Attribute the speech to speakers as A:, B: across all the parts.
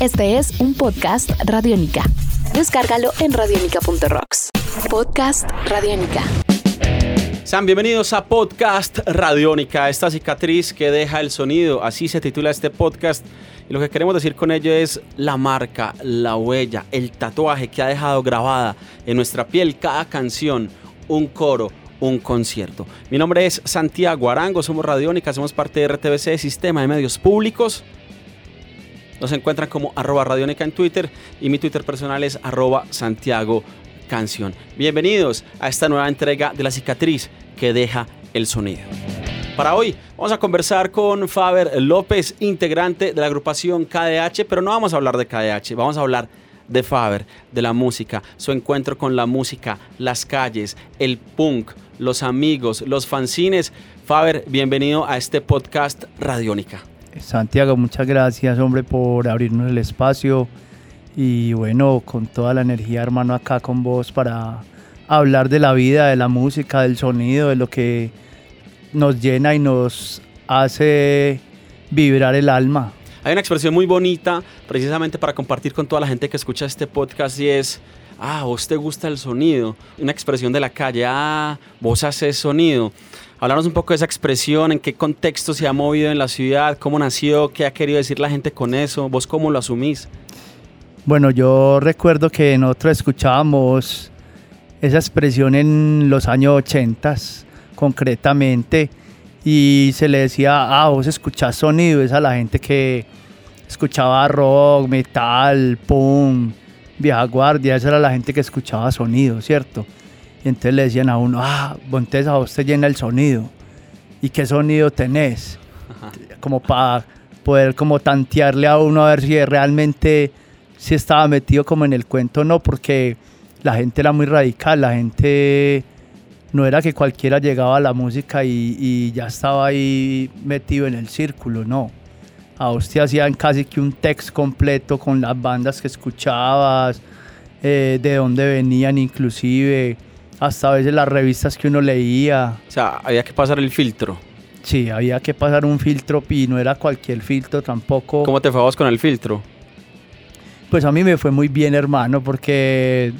A: Este es un podcast Radiónica. Descárgalo en radiónica.rocks. Podcast Radiónica.
B: Sean bienvenidos a Podcast Radiónica, esta cicatriz que deja el sonido, así se titula este podcast. Y lo que queremos decir con ello es la marca, la huella, el tatuaje que ha dejado grabada en nuestra piel cada canción, un coro, un concierto. Mi nombre es Santiago Arango, somos Radiónica, somos parte de RTBC, Sistema de Medios Públicos. Nos encuentran como arroba Radiónica en Twitter y mi Twitter personal es arroba Santiago Canción. Bienvenidos a esta nueva entrega de La Cicatriz que deja el sonido. Para hoy vamos a conversar con Faber López, integrante de la agrupación KDH, pero no vamos a hablar de KDH, vamos a hablar de Faber, de la música, su encuentro con la música, las calles, el punk, los amigos, los fanzines. Faber, bienvenido a este podcast Radiónica.
C: Santiago, muchas gracias, hombre, por abrirnos el espacio y bueno, con toda la energía, hermano, acá con vos para hablar de la vida, de la música, del sonido, de lo que nos llena y nos hace vibrar el alma.
B: Hay una expresión muy bonita precisamente para compartir con toda la gente que escucha este podcast y es, ah, vos te gusta el sonido. Una expresión de la calle, ah, vos haces sonido. Hablarnos un poco de esa expresión, en qué contexto se ha movido en la ciudad, cómo nació, qué ha querido decir la gente con eso, vos cómo lo asumís.
C: Bueno, yo recuerdo que nosotros escuchábamos esa expresión en los años 80, concretamente, y se le decía, ah, vos escuchás sonido, es a la gente que escuchaba rock, metal, punk, vieja guardia, esa era la gente que escuchaba sonido, ¿cierto? Y entonces le decían a uno, ah, entonces a vos te llena el sonido. ¿Y qué sonido tenés? Como para poder como tantearle a uno a ver si realmente si estaba metido como en el cuento o no, porque la gente era muy radical, la gente no era que cualquiera llegaba a la música y, y ya estaba ahí metido en el círculo, no. A vos te hacían casi que un text completo con las bandas que escuchabas, eh, de dónde venían inclusive, hasta a veces las revistas que uno leía.
B: O sea, había que pasar el filtro.
C: Sí, había que pasar un filtro y no era cualquier filtro tampoco.
B: ¿Cómo te fue a vos con el filtro?
C: Pues a mí me fue muy bien, hermano, porque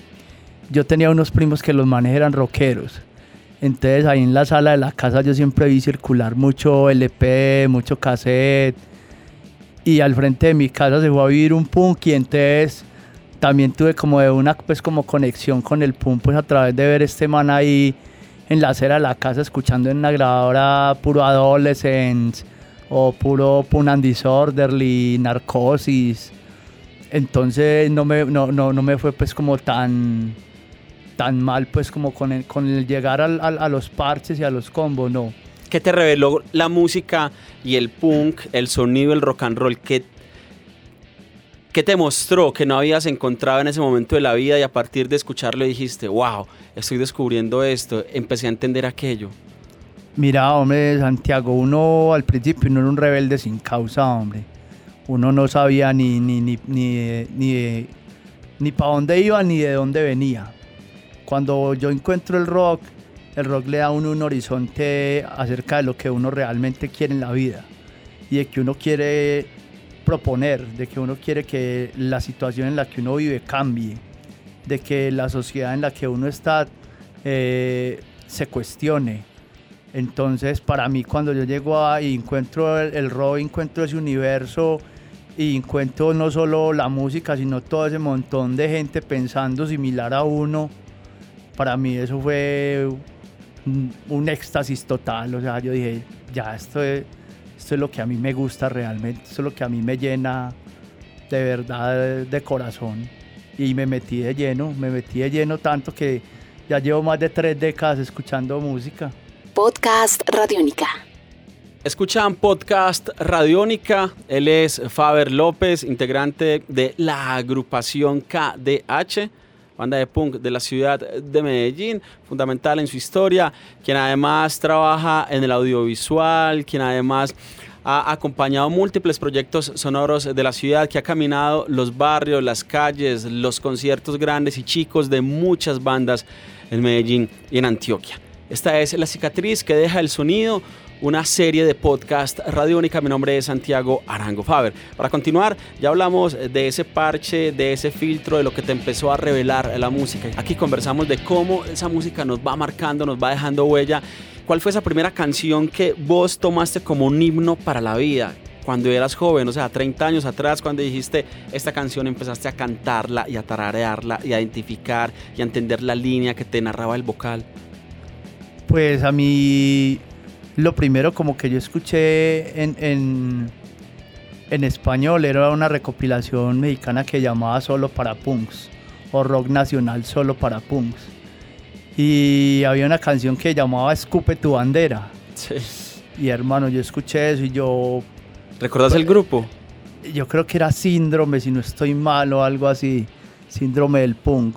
C: yo tenía unos primos que los manes eran rockeros. Entonces ahí en la sala de la casa yo siempre vi circular mucho LP, mucho cassette. Y al frente de mi casa se fue a vivir un punk y entonces también tuve como de una pues como conexión con el punk pues a través de ver este man ahí en la acera de la casa escuchando en la grabadora puro Adolescence o puro Pun and Disorderly, Narcosis. Entonces no me, no, no, no me fue pues como tan, tan mal pues como con el, con el llegar al, a los parches y a los combos, no.
B: ¿Qué te reveló la música y el punk, el sonido, el rock and roll? ¿Qué, ¿Qué te mostró que no habías encontrado en ese momento de la vida y a partir de escucharlo dijiste, wow, estoy descubriendo esto, empecé a entender aquello?
C: Mira, hombre, Santiago, uno al principio no era un rebelde sin causa, hombre. Uno no sabía ni, ni, ni, ni, ni, ni para dónde iba ni de dónde venía. Cuando yo encuentro el rock, el rock le da a uno un horizonte acerca de lo que uno realmente quiere en la vida y de que uno quiere proponer, de que uno quiere que la situación en la que uno vive cambie, de que la sociedad en la que uno está eh, se cuestione. Entonces, para mí, cuando yo llego a y encuentro el, el rock, encuentro ese universo y encuentro no solo la música, sino todo ese montón de gente pensando similar a uno, para mí eso fue un, éxtasis total. O sea, yo dije, ya, esto es, esto es lo que a mí me gusta realmente, esto es lo que a mí me llena de verdad de, de corazón. Y me metí de lleno, me metí de lleno tanto que ya llevo más de tres décadas escuchando música.
A: Podcast Radiónica.
B: Escuchan podcast Radiónica. Él es Faber López, integrante de la agrupación KDH, banda de punk de la ciudad de Medellín, fundamental en su historia, quien además trabaja en el audiovisual, quien además ha acompañado múltiples proyectos sonoros de la ciudad, que ha caminado los barrios, las calles, los conciertos grandes y chicos de muchas bandas en Medellín y en Antioquia. Esta es La cicatriz que deja el sonido, una serie de podcast radiónica. Mi nombre es Santiago Arango Faber. Para continuar, ya hablamos de ese parche, de ese filtro, de lo que te empezó a revelar la música. Aquí conversamos de cómo esa música nos va marcando, nos va dejando huella. ¿Cuál fue esa primera canción que vos tomaste como un himno para la vida? Cuando eras joven, o sea, 30 años atrás, cuando dijiste esta canción, empezaste a cantarla y a tararearla y a identificar y a entender la línea que te narraba el vocal.
C: Pues a mí lo primero como que yo escuché en, en, español era una recopilación mexicana que llamaba Solo para Punks o Rock Nacional Solo para Punks. Y había una canción que llamaba Escupe tu bandera. Sí. Y hermano, yo escuché eso y yo...
B: ¿Recuerdas el grupo?
C: Yo creo que era Síndrome, si no estoy mal o algo así. Síndrome del punk.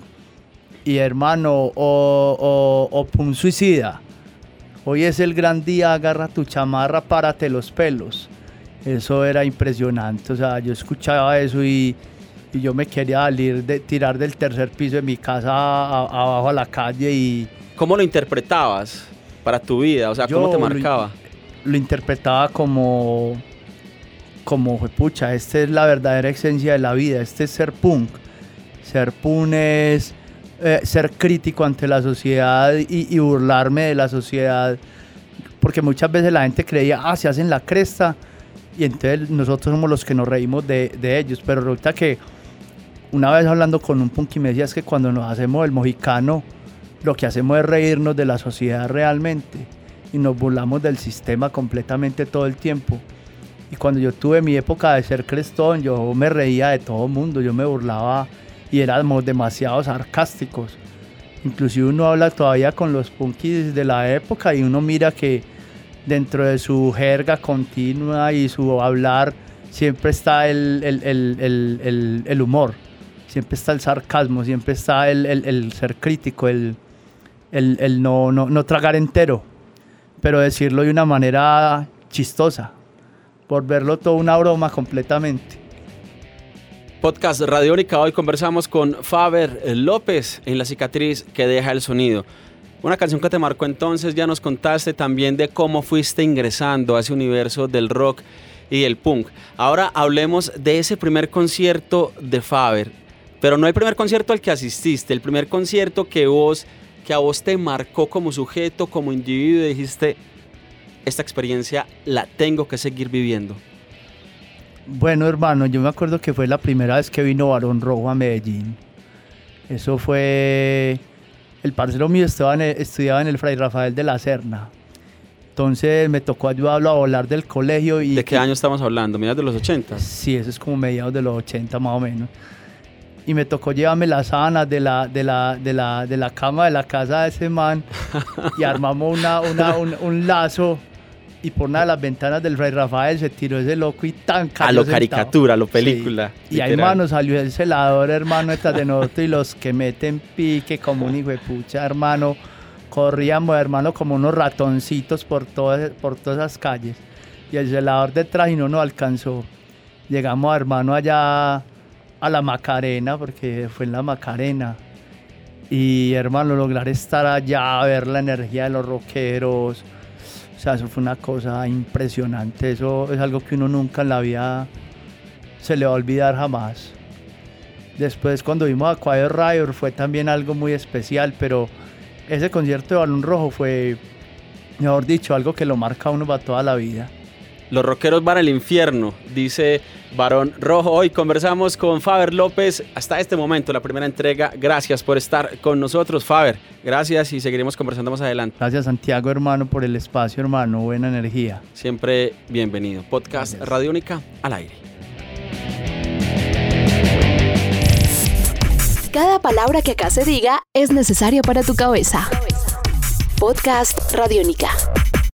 C: Y hermano, o, o, o Punk Suicida Hoy es el gran día, agarra tu chamarra, párate los pelos. Eso era impresionante, o sea, yo escuchaba eso y, yo me quería salir de, tirar del tercer piso de mi casa abajo a la calle y...
B: ¿Cómo lo interpretabas para tu vida? O sea, ¿cómo te marcaba?
C: Lo, interpretaba como, como, pucha, esta es la verdadera esencia de la vida, este es ser punk. Ser punk es eh, ser crítico ante la sociedad y, burlarme de la sociedad, porque muchas veces la gente creía, ah, se hacen la cresta, y entonces nosotros somos los que nos reímos de, ellos, pero resulta que una vez hablando con un punky me decía es que cuando nos hacemos el mojicano, lo que hacemos es reírnos de la sociedad realmente y nos burlamos del sistema completamente todo el tiempo. Y cuando yo tuve mi época de ser crestón, yo me reía de todo mundo, yo me burlaba y éramos demasiado sarcásticos. Inclusive uno habla todavía con los punkis de la época y uno mira que dentro de su jerga continua y su hablar siempre está el, el, humor, siempre está el sarcasmo, siempre está el, ser crítico, el, no, no, no tragar entero, pero decirlo de una manera chistosa, por verlo todo una broma completamente.
B: Podcast Radiónica. Hoy conversamos con Faber López en La cicatriz que deja el sonido. Una canción que te marcó entonces, ya nos contaste también de cómo fuiste ingresando a ese universo del rock y el punk. Ahora hablemos de ese primer concierto de Faber, pero no el primer concierto al que asististe, el primer concierto que vos que a vos te marcó como sujeto, como individuo y dijiste, esta experiencia la tengo que seguir viviendo.
C: Bueno, hermano, yo me acuerdo que fue la primera vez que vino Barón Rojo a Medellín. Eso fue. El parcero mío estaba estudiaba en el Fray Rafael de la Serna. Entonces me tocó ayudarlo a volar del colegio. Y
B: ¿De qué año estamos hablando? ¿Mediados de los 80?
C: Sí, eso es como mediados de los 80 más o menos. Y me tocó llevarme las sábanas de la, de la, de la, de la cama de la casa de ese man y armamos una, un, un lazo y por una de las ventanas del Rey Rafael se tiró ese loco y tan
B: A lo caricatura, a lo película.
C: Y ahí, hermano, salió el celador, hermano, detrás de nosotros y los que meten pique como un hijo de pucha, hermano. Corríamos, hermano, como unos ratoncitos por todas, por todas esas calles. Y el celador detrás y no nos alcanzó. Llegamos, hermano, allá a la Macarena, porque fue en la Macarena. Y, hermano, lograr estar allá, ver la energía de los rockeros o sea, eso fue una cosa impresionante. Eso es algo que uno nunca en la vida se le va a olvidar jamás. Después cuando vimos a Quiet Riot fue también algo muy especial, pero ese concierto de Balón Rojo fue, mejor dicho, algo que lo marca a uno para toda la vida.
B: Los rockeros van al infierno, dice Barón Rojo. Hoy conversamos con Faber López. Hasta este momento, la primera entrega. Gracias por estar con nosotros, Faber. Gracias y seguiremos conversando más adelante.
C: Gracias, Santiago, hermano, por el espacio, hermano. Buena energía.
B: Siempre bienvenido. Podcast Radiónica al aire.
A: Cada palabra que acá se diga es necesaria para tu cabeza. Podcast Radiónica.